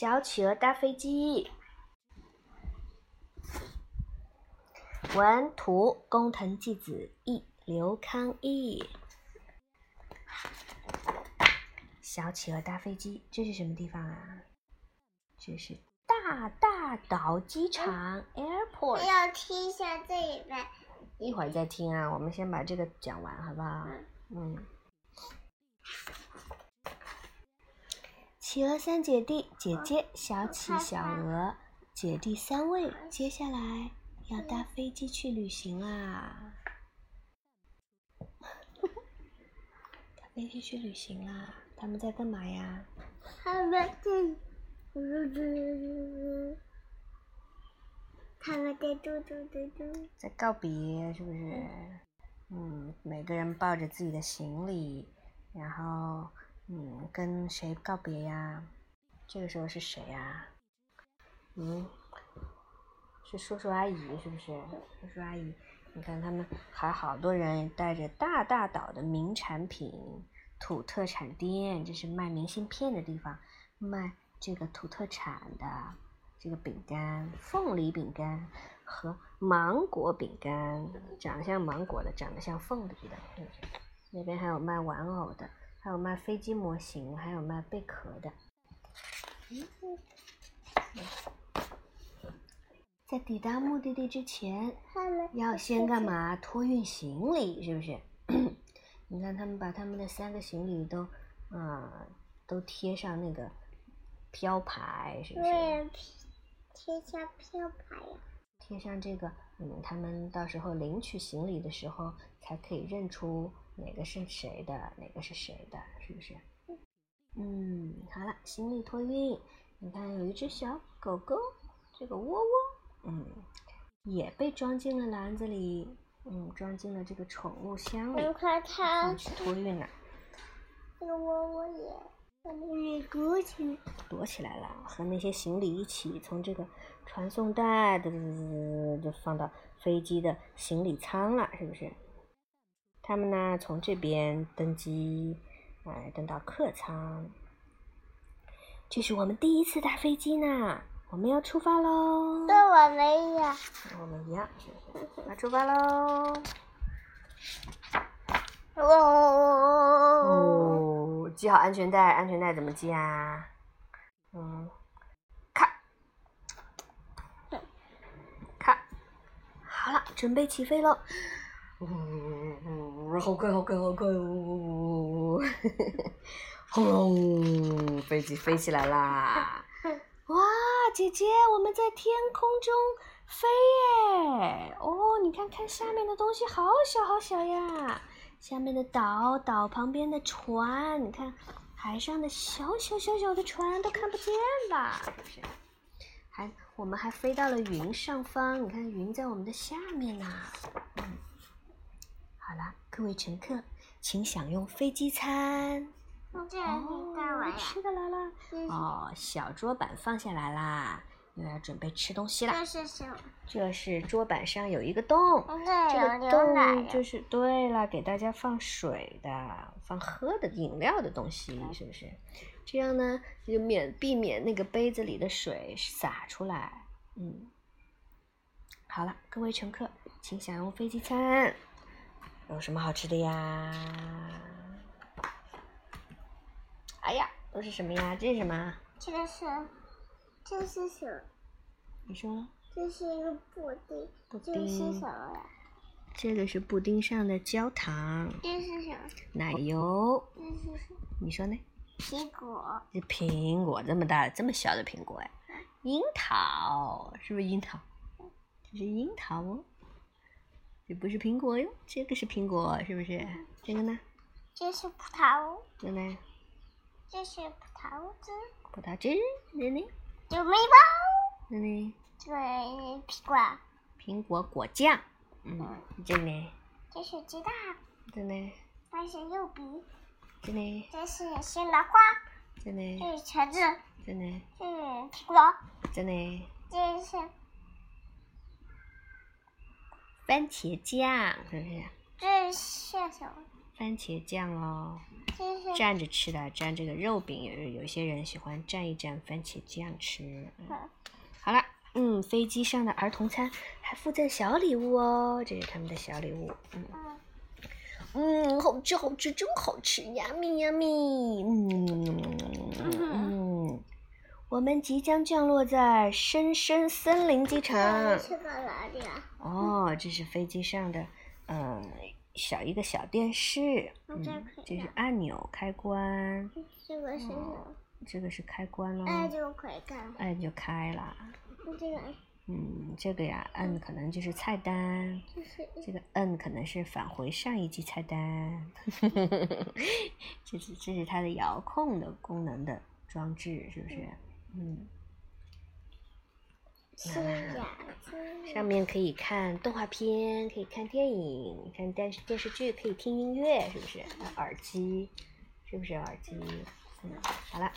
小企鹅搭飞机。文图：工藤纪子，译：刘康义。小企鹅搭飞机，这是什么地方啊？这是大大岛机场 （airport）。要听一下这一段。一会儿再听啊，我们先把这个讲完，好不好？嗯。企鹅三姐弟，姐姐小企、小鹅，姐弟三位，接下来要搭飞机去旅行啦！搭飞机去旅行啦！他们在干嘛呀？他们在，他们在嘟嘟嘟嘟，在告别，是不是？嗯，每个人抱着自己的行李，然后。跟谁告别呀？这个时候是谁呀？嗯，是叔叔阿姨是不是？叔叔阿姨，你看他们还好多人带着大大岛的名产品土特产店，这是卖明信片的地方，卖这个土特产的这个饼干，凤梨饼干和芒果饼干，长得像芒果的，长得像凤梨的，那边还有卖玩偶的。还有卖飞机模型，还有卖贝壳的。在抵达目的地之前，要先干嘛？托运行李，是不是？你看，他们把他们的三个行李都，啊，都贴上那个标牌，是不是？贴上标牌呀。贴上这个，嗯，他们到时候领取行李的时候，才可以认出。哪个是谁的？哪个是谁的？是不是？嗯，好了，行李托运。你看，有一只小狗狗，这个窝窝，嗯，也被装进了篮子里，嗯，装进了这个宠物箱里，它去托运了。这个窝窝也，也躲起，躲起来了，和那些行李一起从这个传送带的就放到飞机的行李舱了，是不是？他们呢，从这边登机，哎，登到客舱。这是我们第一次搭飞机呢，我们要出发喽。跟我们一样。我们一样，那出发喽。哦，系好安全带，安全带怎么系啊？嗯，看，看，好了，准备起飞喽。呜，好快，好快，好快！呜呜呜呜呜，轰隆，飞机飞起来啦！哇，姐姐，我们在天空中飞耶！哦，你看看下面的东西，好小好小呀！下面的岛，岛旁边的船，你看海上的小小小小的船都看不见吧，还，我们还飞到了云上方，你看云在我们的下面呢。各位乘客，请享用飞机餐。哦，吃的来了。哦，小桌板放下来啦，又要准备吃东西啦。这是什么？这是桌板上有一个洞，这个洞就是对了，给大家放水的，放喝的饮料的东西，是不是？这样呢，就免避免那个杯子里的水洒出来。嗯，好了，各位乘客，请享用飞机餐。有什么好吃的呀？哎呀，都是什么呀？这是什么？这个是，这是什么？你说。这是一个布丁。布丁。这是什么呀？这个是布丁上的焦糖。这是什么？奶油。这是什么？你说呢？苹果。这苹果这么大，这么小的苹果哎？樱桃，是不是樱桃？这是樱桃哦。这不是苹果哟，这个是苹果，是不是？这个呢？这是葡萄。这呢？这是葡萄汁。葡萄汁，这呢？有面包。这呢？这苹果。苹果果酱。嗯。这呢？这是鸡蛋。这呢？这是柚饼。这呢？这是西兰花。这呢？这是橙子。这呢？这是苹果。这呢？这是。番茄酱是不是？这是什么？番茄酱哦。蘸着吃的，蘸这个肉饼，有有些人喜欢蘸一蘸番茄酱吃。嗯好好了，嗯，飞机上的儿童餐还附赠小礼物哦，这是他们的小礼物。嗯嗯嗯，好吃好吃，真好吃，yummy yummy。嗯嗯，我们即将降落在深深森林机场。去到哪里啊？哦，这是飞机上的，嗯，小一个小电视，这是按钮开关，这个是什么？这个是开关喽，哎，这个可以看。按就开了。这个嗯，这个呀，摁可能就是菜单，就是这个摁可能是返回上一季菜单，这是这是它的遥控的功能的装置，是不是？嗯，是呀，是上面可以看动画片，可以看电影，看电视电视剧，可以听音乐，是不是？耳机，是不是耳机？嗯，好了。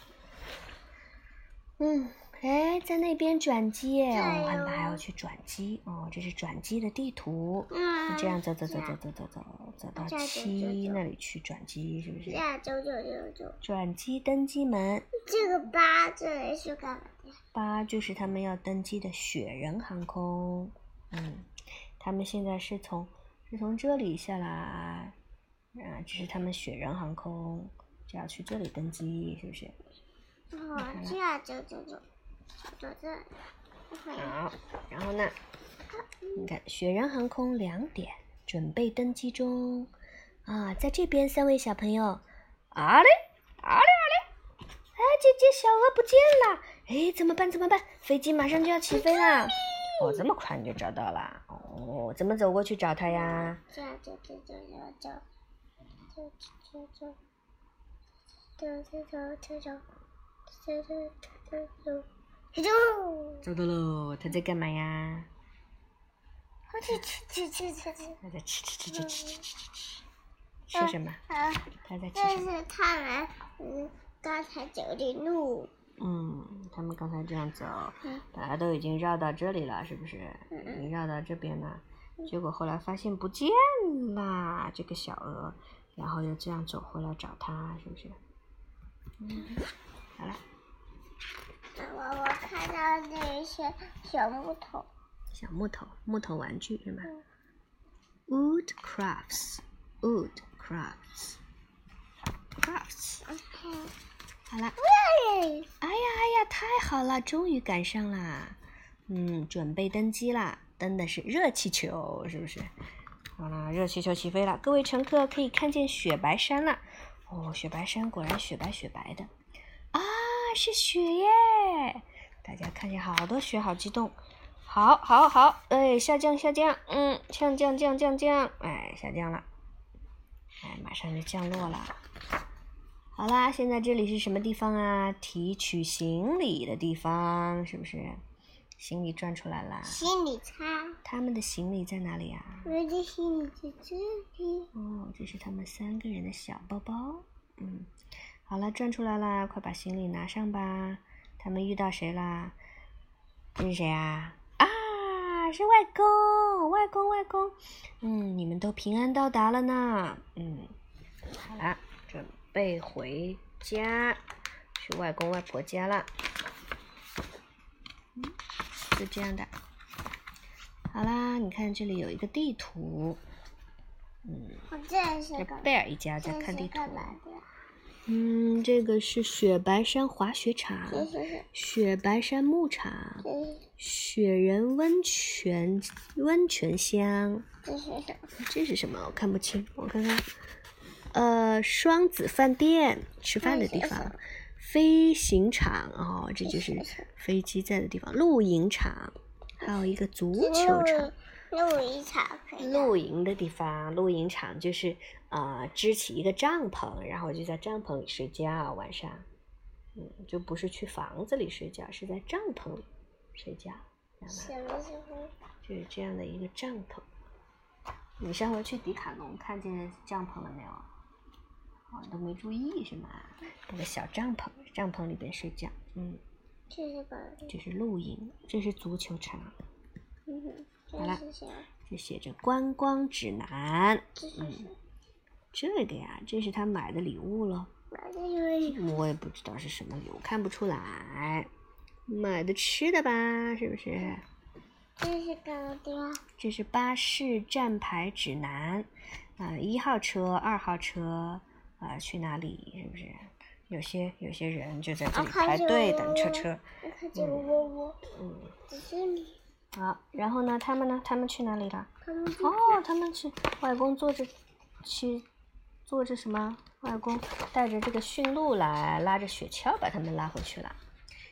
嗯，哎，在那边转机耶，哦，我们油还要去转机哦，这是转机的地图。嗯，这样走走走走走走走走到七那里去转机，是不是这？样走走走走。转机登机门这个八这里是干嘛的？八就是他们要登机的雪人航空。嗯，他们现在是从是从这里下来，啊，这是他们雪人航空就要去这里登机，是不是？哦，这样走走走，走这里。好，然后呢？你看，雪人航空两点准备登机中啊，在这边三位小朋友，啊嘞啊嘞啊嘞，哎，姐姐小鹅不见了，哎，怎么办？怎么办？飞机马上就要起飞啦！哦，这么快你就找到了？哦，怎么走过去找它呀？这样走走走走走，走走走，走走走走走，走走走找到了，他在干嘛呀？他在吃吃吃吃吃。他在吃吃吃吃吃吃吃吃，吃什么？啊，它在吃这什么？是他们嗯刚才走的路。嗯，他们刚才这样走嗯，本来都已经绕到这里了，是不是？嗯已经绕到这边了，结果后来发现不见了，这个小鹅，然后又这样走回来找它，是不是？嗯，好了，看到那些小木头。小木头，木头玩具是吗嗯？Wood crafts，wood crafts，crafts，OK。好了。对。哎呀哎呀，太好了，终于赶上啦！嗯，准备登机啦，登的是热气球，是不是？好啦，热气球起飞了，各位乘客可以看见雪白山了。哦，雪白山果然雪白雪白的，啊，是雪耶！大家看见好多雪，好激动。好，好，好，哎，下降，下降，嗯，降降降降降，哎，下降了，哎，马上就降落了。好啦，现在这里是什么地方啊？提取行李的地方，是不是？行李转出来啦。心理差。他们的行李在哪里啊？我的行李在这里。哦，这是他们三个人的小包包。嗯，好了，转出来啦，快把行李拿上吧。他们遇到谁啦？这是谁啊？啊，是外公，外公，外公。嗯，你们都平安到达了呢。嗯，好啦，准备回家，去外公外婆家了。嗯，就这样的。好啦，你看这里有一个地图。嗯，这？贝尔一家在看地图。嗯，这个是雪白山滑雪场、雪白山牧场、雪人温泉温泉乡。这是什么？这是什么？我看不清，我看看。呃，双子饭店，吃饭的地方。飞行场哦，这就是飞机在的地方。露营场，还有一个足球场。露营场。露营的地方，露营场就是呃支起一个帐篷，然后就在帐篷里睡觉，晚上，嗯，就不是去房子里睡觉，是在帐篷里睡觉，知道？就是这样的一个帐篷。你上回去迪卡侬看见帐篷了没有？哦，都没注意是吗？那个小帐篷，帐篷里边睡觉，嗯，这是干嘛？这是露营，这是足球场，嗯哼，好了这写着观光指南。这是什么？这个呀，这是他买的礼物了。买的礼物。我也不知道是什么礼物，看不出来。买的吃的吧，是不是？这是搞的。这是巴士站牌指南。啊，一号车、二号车，啊，去哪里？是不是？有些有些人就在这里排队等车车。嗯。嗯。好，然后呢？他们呢？他们去哪里了？哦，他们去外公坐着，去坐着什么？外公带着这个驯鹿来，拉着雪橇把他们拉回去了。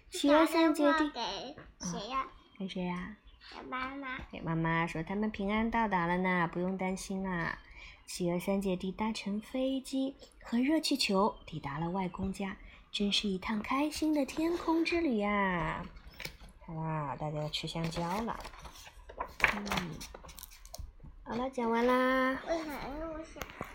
企鹅三姐弟给谁呀？给谁呀？给妈妈。给妈妈说他们平安到达了呢，不用担心啦。企鹅三姐弟搭乘飞机和热气球抵达了外公家，真是一趟开心的天空之旅呀！哇，大家吃香蕉了。嗯，好了，讲完啦。为啥？我想。